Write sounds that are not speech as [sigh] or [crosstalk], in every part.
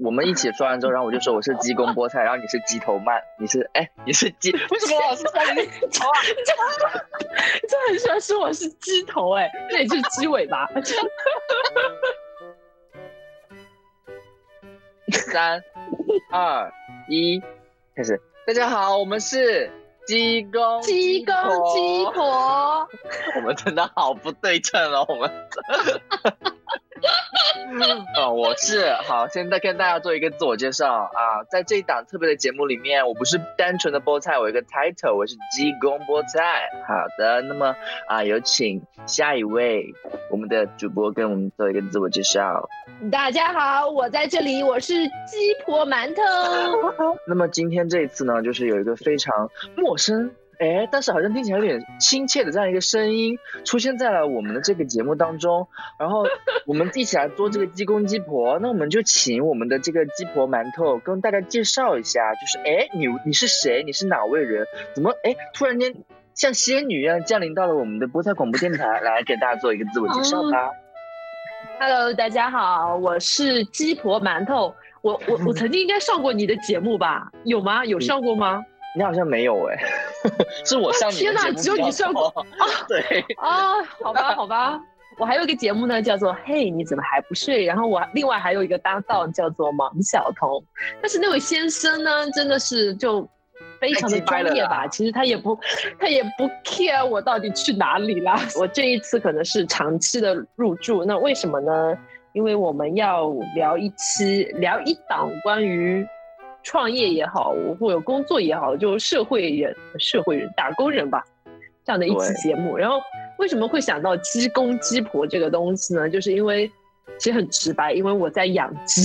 我们一起说完之后，然后我就说我是鸡公菠菜，然后你是鸡头鳗，你是哎你是鸡，为什么老是说你头啊？[laughs] 这很喜欢说我是鸡头哎，那你是鸡尾巴。[laughs] 三二一，开始！大家好，我们是鸡公鸡公鸡婆，[laughs] 我们真的好不对称哦，我们。啊，[laughs] 我是好，现在跟大家做一个自我介绍啊，在这一档特别的节目里面，我不是单纯的菠菜，我有一个 title，我是鸡公菠菜。好的，那么啊，有请下一位我们的主播跟我们做一个自我介绍。大家好，我在这里，我是鸡婆馒头。[laughs] 那么今天这一次呢，就是有一个非常陌生。哎，但是好像听起来有点亲切的这样一个声音出现在了我们的这个节目当中，然后我们一起来做这个鸡公鸡婆，那我们就请我们的这个鸡婆馒头跟大家介绍一下，就是哎你你是谁？你是哪位人？怎么哎突然间像仙女一样降临到了我们的菠菜广播电台，来给大家做一个自我介绍吧。Hello，大家好，我是鸡婆馒头，我我我曾经应该上过你的节目吧？有吗？有上过吗？你好像没有哎，[laughs] 是我上你天哪，只有你上过啊？[laughs] 对啊，好吧，[laughs] 好吧，我还有一个节目呢，叫做《嘿，你怎么还不睡》，然后我另外还有一个搭档叫做王小彤，但是那位先生呢，真的是就非常的专业吧？其实他也不，他也不 care 我到底去哪里啦。我这一次可能是长期的入住，那为什么呢？因为我们要聊一期，聊一档关于。创业也好，或者工作也好，就社会人、社会人、打工人吧，这样的一期节目。然后为什么会想到鸡公鸡婆这个东西呢？就是因为其实很直白，因为我在养鸡，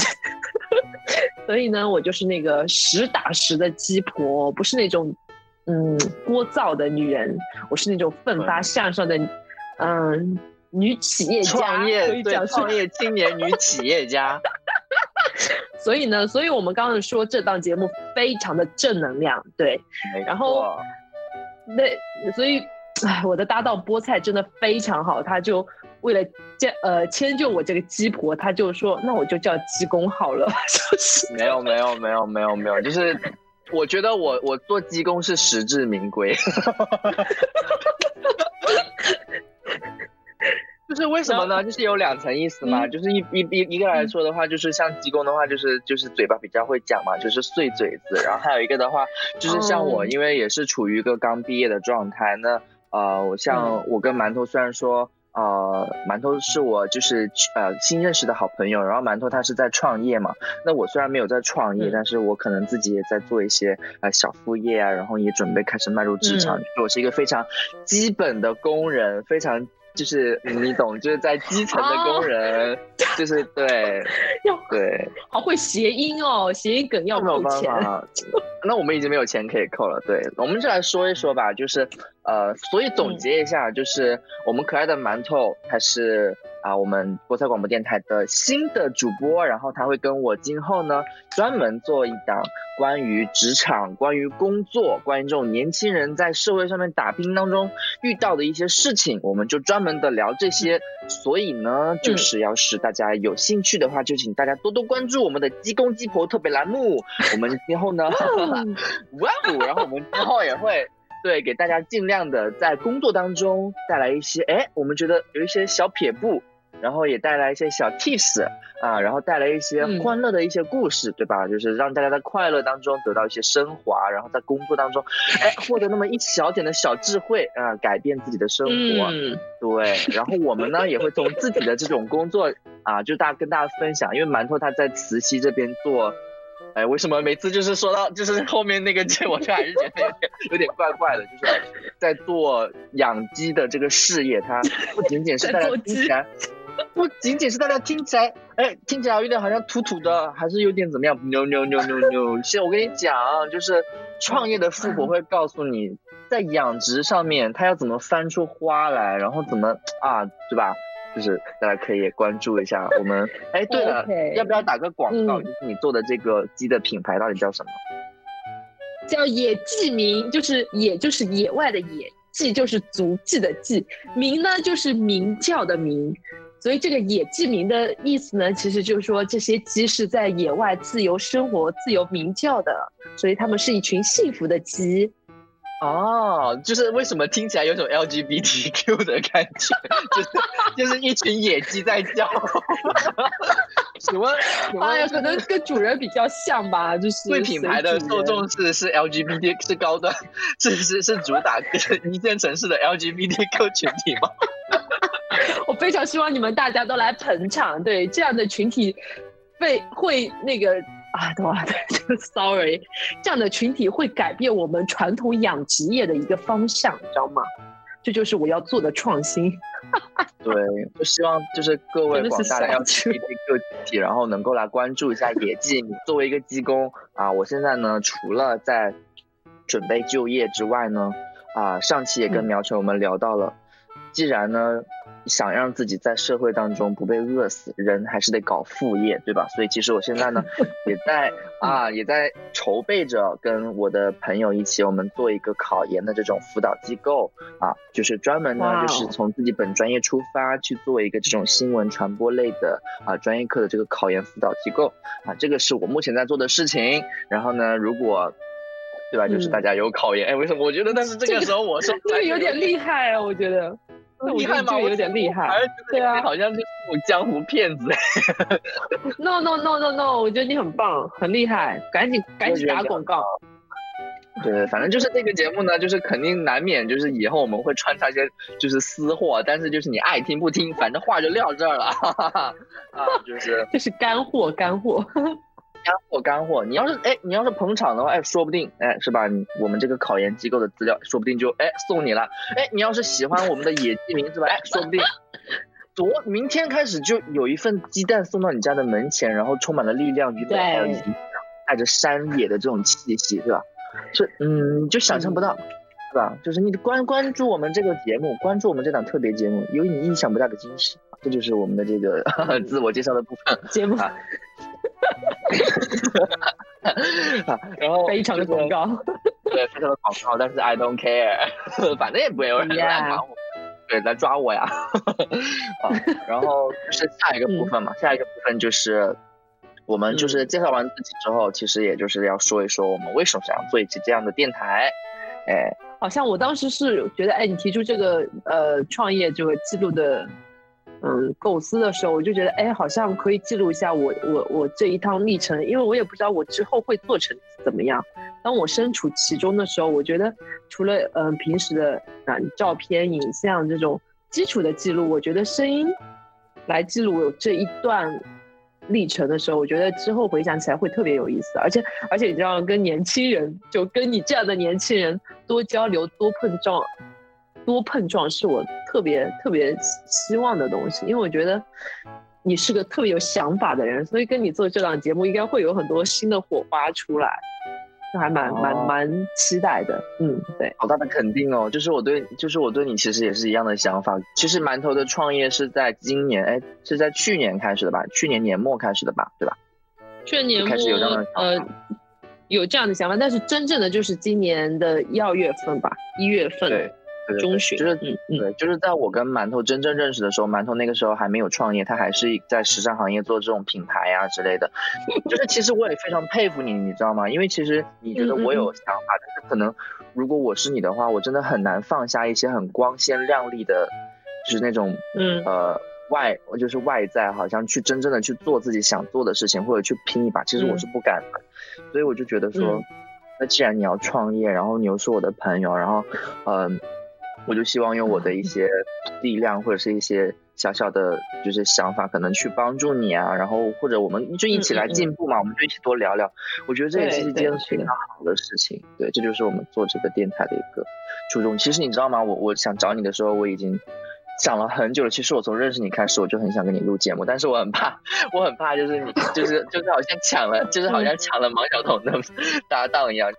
[laughs] 所以呢，我就是那个实打实的鸡婆，不是那种嗯聒噪的女人，我是那种奋发向上的嗯女企业家，创业对创业青年女企业家。所以呢，所以我们刚刚说这档节目非常的正能量，对，然后那所以，哎，我的搭档菠菜真的非常好，他就为了这呃迁就我这个鸡婆，他就说那我就叫鸡公好了，[laughs] 就是没有没有没有没有没有，就是我觉得我我做鸡公是实至名归。[laughs] 就是为什么呢？就是有两层意思嘛，就是一一一一个来说的话，就是像济公的话，就是就是嘴巴比较会讲嘛，就是碎嘴子。然后还有一个的话，就是像我，因为也是处于一个刚毕业的状态，那呃，我像我跟馒头虽然说呃，馒头是我就是呃新认识的好朋友，然后馒头他是在创业嘛，那我虽然没有在创业，但是我可能自己也在做一些呃小副业啊，然后也准备开始迈入职场，我是一个非常基本的工人，非常。就是你懂，就是在基层的工人，[laughs] 就是对，[laughs] 要对，好会谐音哦，谐音梗要扣钱。[laughs] 那我们已经没有钱可以扣了，对，我们就来说一说吧，就是呃，所以总结一下，就是我们可爱的馒头，还是。啊，我们菠菜广播电台的新的主播，然后他会跟我今后呢专门做一档关于职场、关于工作、关于这种年轻人在社会上面打拼当中遇到的一些事情，我们就专门的聊这些。所以呢，就是要是大家有兴趣的话，就请大家多多关注我们的鸡公鸡婆特别栏目。我们今后呢，[laughs] 哇哦，然后我们之后也会对给大家尽量的在工作当中带来一些，哎，我们觉得有一些小撇步。然后也带来一些小 tips 啊，然后带来一些欢乐的一些故事，对吧？就是让大家在快乐当中得到一些升华，然后在工作当中，哎，获得那么一小点的小智慧啊，改变自己的生活。对，然后我们呢也会从自己的这种工作啊，就大跟大家分享，因为馒头他在慈溪这边做，哎，为什么每次就是说到就是后面那个字，我就还是觉得有点有点怪怪的，就是在做养鸡的这个事业，它不仅仅是大家听起来。[laughs] [laughs] 不仅仅是大家听起来，哎，听起来有点好像土土的，还是有点怎么样 no no no no。现在我跟你讲，就是创业的富婆会告诉你，在养殖上面，它要怎么翻出花来，然后怎么啊，对吧？就是大家可以关注一下我们。哎，对了，要不要打个广告？就是你做的这个鸡的品牌到底叫什么？叫野鸡名，就是野就是野外的野，鸡就是足迹的迹，名呢就是鸣叫的鸣。所以这个野鸡鸣的意思呢，其实就是说这些鸡是在野外自由生活、自由鸣叫的，所以它们是一群幸福的鸡。哦，就是为什么听起来有种 LGBTQ 的感觉，[laughs] 就是就是一群野鸡在叫。[laughs] 什么，哎呀，可能跟主人比较像吧，就是贵品牌的受众是是 LGBT 是高端，是是是主打 [laughs] 一线城市的 LGBTQ 群体吗？我非常希望你们大家都来捧场，对这样的群体被会那个。啊，对啊，对，[laughs] sorry，这样的群体会改变我们传统养殖业的一个方向，你知道吗？这就是我要做的创新。[laughs] 对，就希望就是各位广大的 LGBT [laughs] 个体，然后能够来关注一下野鸡。作为一个鸡工啊，我现在呢，除了在准备就业之外呢，啊，上期也跟苗晨我们聊到了，既然呢。想让自己在社会当中不被饿死，人还是得搞副业，对吧？所以其实我现在呢，也在 [laughs] 啊，也在筹备着跟我的朋友一起，我们做一个考研的这种辅导机构啊，就是专门呢，就是从自己本专业出发去做一个这种新闻传播类的啊专业课的这个考研辅导机构啊，这个是我目前在做的事情。然后呢，如果对吧，就是大家有考研，哎，为什么？我觉得但是这个时候我说 [laughs] 这个有点厉害啊，我觉得。厉害吗？有点厉害，对啊，好像就是那种江湖骗子。No no no no no，我觉得你很棒，很厉害，赶紧赶紧打广告。对，反正就是这个节目呢，就是肯定难免就是以后我们会穿插一些就是私货，但是就是你爱听不听，反正话就撂这儿了。啊，就是就是干货干货。干货干货，你要是哎，你要是捧场的话，哎，说不定哎，是吧？我们这个考研机构的资料，说不定就哎送你了。哎，你要是喜欢我们的野鸡名字吧，哎，说不定 [laughs] 昨明天开始就有一份鸡蛋送到你家的门前，然后充满了力量与美，还有带着山野的这种气息，是吧？是，嗯，就想象不到，是吧？就是你关关注我们这个节目，关注我们这档特别节目，有你意想不到的惊喜。这就是我们的这个 [laughs] 自我介绍的部分节目。[laughs] [laughs] 然后非常的广告，[laughs] 对，非常的广告，但是 I don't care，[laughs] 反正也不会有人来管我，对，来抓我呀。啊，然后就是下一个部分嘛，下一个部分就是我们就是介绍完自己之后，其实也就是要说一说我们为什么想要做一期这样的电台。哎，好像我当时是觉得，哎，你提出这个呃创业这个记录的。嗯，构思的时候我就觉得，哎，好像可以记录一下我我我这一趟历程，因为我也不知道我之后会做成怎么样。当我身处其中的时候，我觉得除了嗯平时的啊照片、影像这种基础的记录，我觉得声音来记录这一段历程的时候，我觉得之后回想起来会特别有意思。而且而且你知道，跟年轻人就跟你这样的年轻人多交流、多碰撞。多碰撞是我特别特别希望的东西，因为我觉得你是个特别有想法的人，所以跟你做这档节目应该会有很多新的火花出来，就还蛮蛮蛮期待的。嗯，对，好大的肯定哦，就是我对，就是我对你其实也是一样的想法。其实馒头的创业是在今年，哎，是在去年开始的吧？去年年末开始的吧？对吧？去年开始有这样的呃有这样的想法，但是真正的就是今年的一二月份吧，一月份。对。中学就是嗯嗯，对，就是在我跟馒头真正认识的时候，馒头那个时候还没有创业，他还是在时尚行业做这种品牌呀之类的。就是其实我也非常佩服你，你知道吗？因为其实你觉得我有想法，但是可能如果我是你的话，我真的很难放下一些很光鲜亮丽的，就是那种嗯呃外就是外在，好像去真正的去做自己想做的事情，或者去拼一把，其实我是不敢的。所以我就觉得说，那既然你要创业，然后你又是我的朋友，然后嗯。我就希望用我的一些力量或者是一些小小的，就是想法，可能去帮助你啊，然后或者我们就一起来进步嘛，我们就一起多聊聊。我觉得这也是一件非常好的事情。对，这就是我们做这个电台的一个初衷。其实你知道吗？我我想找你的时候，我已经想了很久了。其实我从认识你开始，我就很想跟你录节目，但是我很怕，我很怕就是你就是就是好像抢了，就是好像抢了王晓彤的 [laughs] 搭档一样。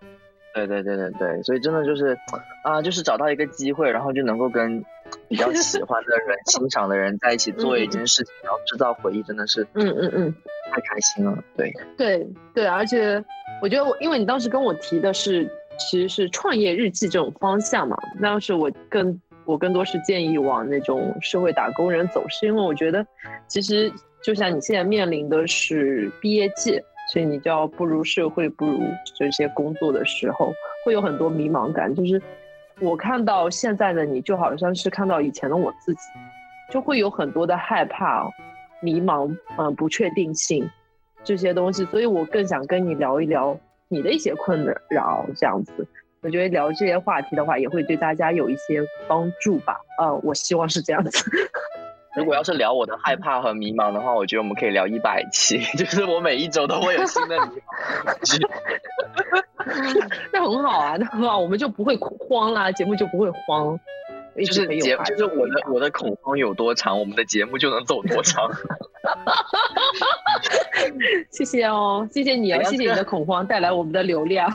对对对对对，所以真的就是，啊，就是找到一个机会，然后就能够跟比较喜欢的人、[laughs] 欣赏的人在一起做一件事情，然后制造回忆，真的是，嗯嗯嗯，太开心了。对对对，而且我觉得我，因为你当时跟我提的是，其实是创业日记这种方向嘛，当时我更我更多是建议往那种社会打工人走，是因为我觉得其实就像你现在面临的是毕业季，所以你就要步入社会、步入这些工作的时候，会有很多迷茫感。就是我看到现在的你，就好像是看到以前的我自己，就会有很多的害怕、迷茫、嗯，不确定性这些东西，所以我更想跟你聊一聊。你的一些困扰，这样子，我觉得聊这些话题的话，也会对大家有一些帮助吧。呃，我希望是这样子。如果要是聊我的害怕和迷茫的话，我觉得我们可以聊一百期，[laughs] 就是我每一周都会有新的迷茫。[laughs] 那很好啊，那很好，我们就不会慌啦，节目就不会慌。就是节，就是我的我的恐慌有多长，我们的节目就能走多长。[laughs] 谢谢哦，谢谢你哦，谢谢你的恐慌带来我们的流量。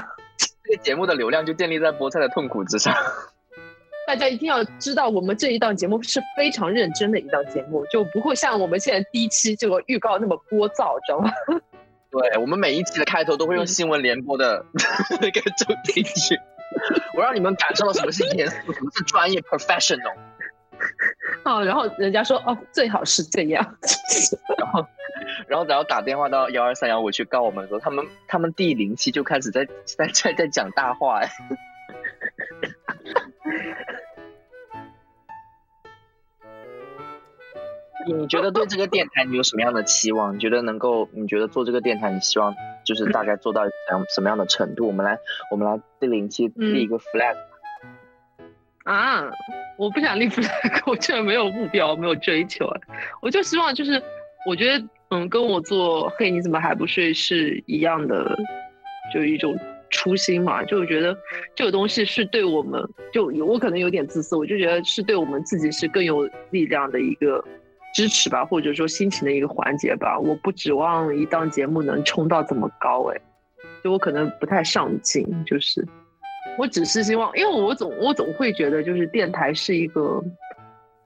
这个节目的流量就建立在菠菜的痛苦之上。大家一定要知道，我们这一档节目是非常认真的一档节目，就不会像我们现在第一期这个预告那么聒噪，知道吗？对，我们每一期的开头都会用新闻联播的 [laughs] 那个主题曲。我让你们感受到什么是严肃，什么是专业，professional。哦，然后人家说哦，最好是这样。然后，然后，然后打电话到幺二三幺五去告我们说，他们他们第零期就开始在在在在讲大话哎。你觉得对这个电台你有什么样的期望？你觉得能够？你觉得做这个电台，你希望就是大概做到什样什么样的程度？我们来，我们来第零期立一个 flag。啊，我不想立 flag，[laughs] 我这没有目标，没有追求啊。我就希望就是，我觉得嗯，跟我做嘿你怎么还不睡是一样的，就一种初心嘛。就我觉得这个东西是对我们，就我可能有点自私，我就觉得是对我们自己是更有力量的一个。支持吧，或者说心情的一个环节吧。我不指望一档节目能冲到这么高，哎，就我可能不太上进，就是，我只是希望，因为我总我总会觉得，就是电台是一个，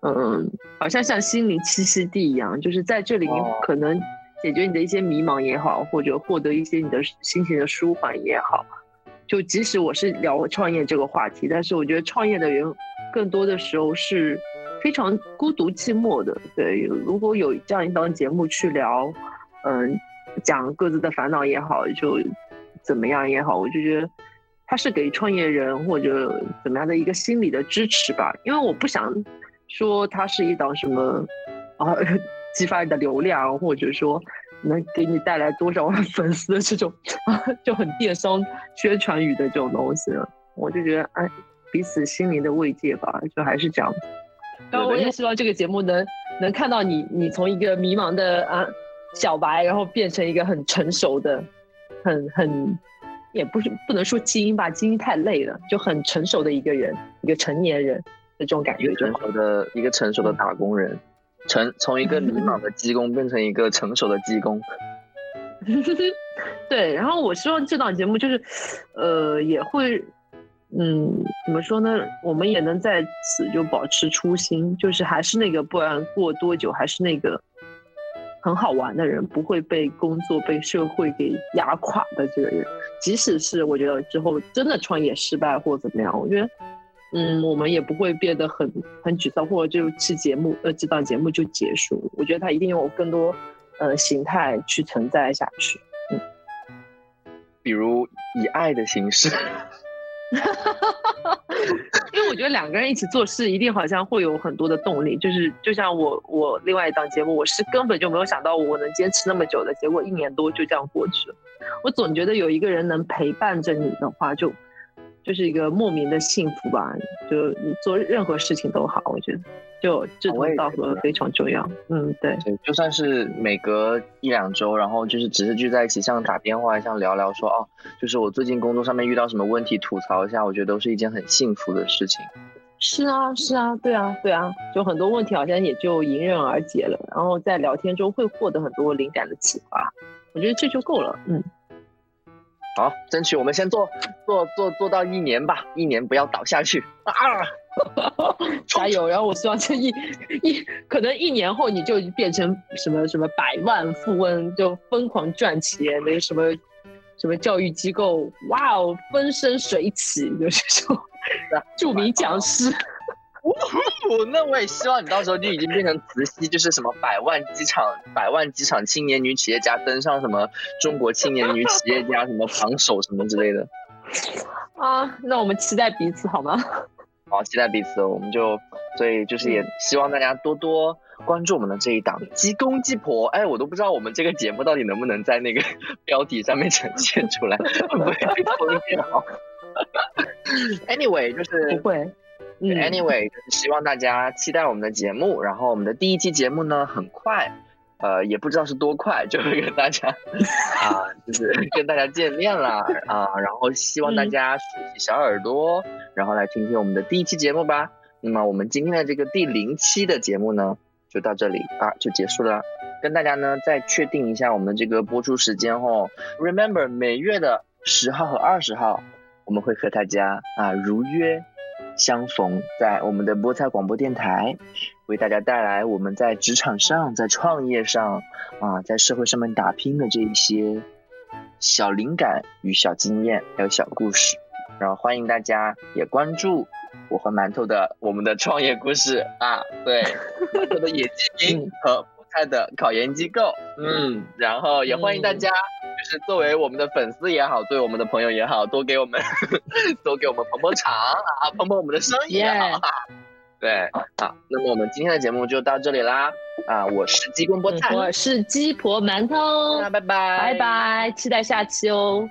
嗯，好像像心灵栖息地一样，就是在这里你可能解决你的一些迷茫也好，或者获得一些你的心情的舒缓也好。就即使我是聊创业这个话题，但是我觉得创业的人更多的时候是。非常孤独寂寞的，对。如果有这样一档节目去聊，嗯，讲各自的烦恼也好，就怎么样也好，我就觉得他是给创业人或者怎么样的一个心理的支持吧。因为我不想说它是一档什么啊，激发你的流量，或者说能给你带来多少万粉丝的这种啊，就很电商宣传语的这种东西。我就觉得，哎，彼此心灵的慰藉吧，就还是这样子。然后我也希望这个节目能能看到你，你从一个迷茫的啊小白，然后变成一个很成熟的，很很也不是不能说精英吧，精英太累了，就很成熟的一个人，一个成年人的这种感觉，成熟的一个成熟的打工人，成从一个迷茫的技工变成一个成熟的技工。[laughs] 对，然后我希望这档节目就是，呃，也会。嗯，怎么说呢？我们也能在此就保持初心，就是还是那个，不管过多久，还是那个很好玩的人，不会被工作、被社会给压垮的这个人。即使是我觉得之后真的创业失败或怎么样，我觉得，嗯，我们也不会变得很很沮丧，或者就期节目呃这档节目就结束。我觉得它一定有更多呃形态去存在下去。嗯，比如以爱的形式。哈哈哈哈因为我觉得两个人一起做事，一定好像会有很多的动力。就是就像我我另外一档节目，我是根本就没有想到我能坚持那么久的，结果一年多就这样过去了。我总觉得有一个人能陪伴着你的话，就就是一个莫名的幸福吧。就你做任何事情都好，我觉得。就志同道合非常重要，嗯，对，对，就算是每隔一两周，然后就是只是聚在一起，像打电话，像聊聊，说哦，就是我最近工作上面遇到什么问题，吐槽一下，我觉得都是一件很幸福的事情。是啊，是啊，对啊，对啊，就很多问题好像也就迎刃而解了，然后在聊天中会获得很多灵感的启发，我觉得这就够了，嗯。好，争取我们先做做做做到一年吧，一年不要倒下去啊！[laughs] 加油！然后我希望这一一可能一年后你就变成什么什么百万富翁，就疯狂赚钱，那个什么什么教育机构，哇哦，风生水起，就是说著名讲师。[laughs] 那我也希望你到时候就已经变成慈溪，就是什么百万机场、百万机场青年女企业家登上什么中国青年女企业家什么榜首什么之类的。[laughs] 啊，那我们期待彼此好吗？好，期待彼此，我们就所以就是也希望大家多多关注我们的这一档鸡公鸡婆。哎，我都不知道我们这个节目到底能不能在那个标题上面呈现出来，会不会被封掉？[laughs] Anyway，就是不会。Anyway，希望大家期待我们的节目。然后我们的第一期节目呢，很快，呃，也不知道是多快，就会跟大家 [laughs] 啊，就是跟大家见面了啊。然后希望大家竖起小耳朵，然后来听听我们的第一期节目吧。那么我们今天的这个第零期的节目呢，就到这里啊，就结束了。跟大家呢再确定一下我们的这个播出时间哦。Remember，每月的十号和二十号，我们会和大家啊如约。相逢在我们的菠菜广播电台，为大家带来我们在职场上、在创业上啊，在社会上面打拼的这一些小灵感与小经验，还有小故事。然后欢迎大家也关注我和馒头的我们的创业故事啊，对，馒头的野鸡兵和。开的考研机构，嗯，然后也欢迎大家，就是作为我们的粉丝也好，作为我们的朋友也好，多给我们 [laughs] 多给我们捧捧场啊，捧捧我们的生意也好，对，好，那么我们今天的节目就到这里啦，啊，我是鸡公菠菜，我是鸡婆馒头，那拜拜，拜拜，期待下期哦。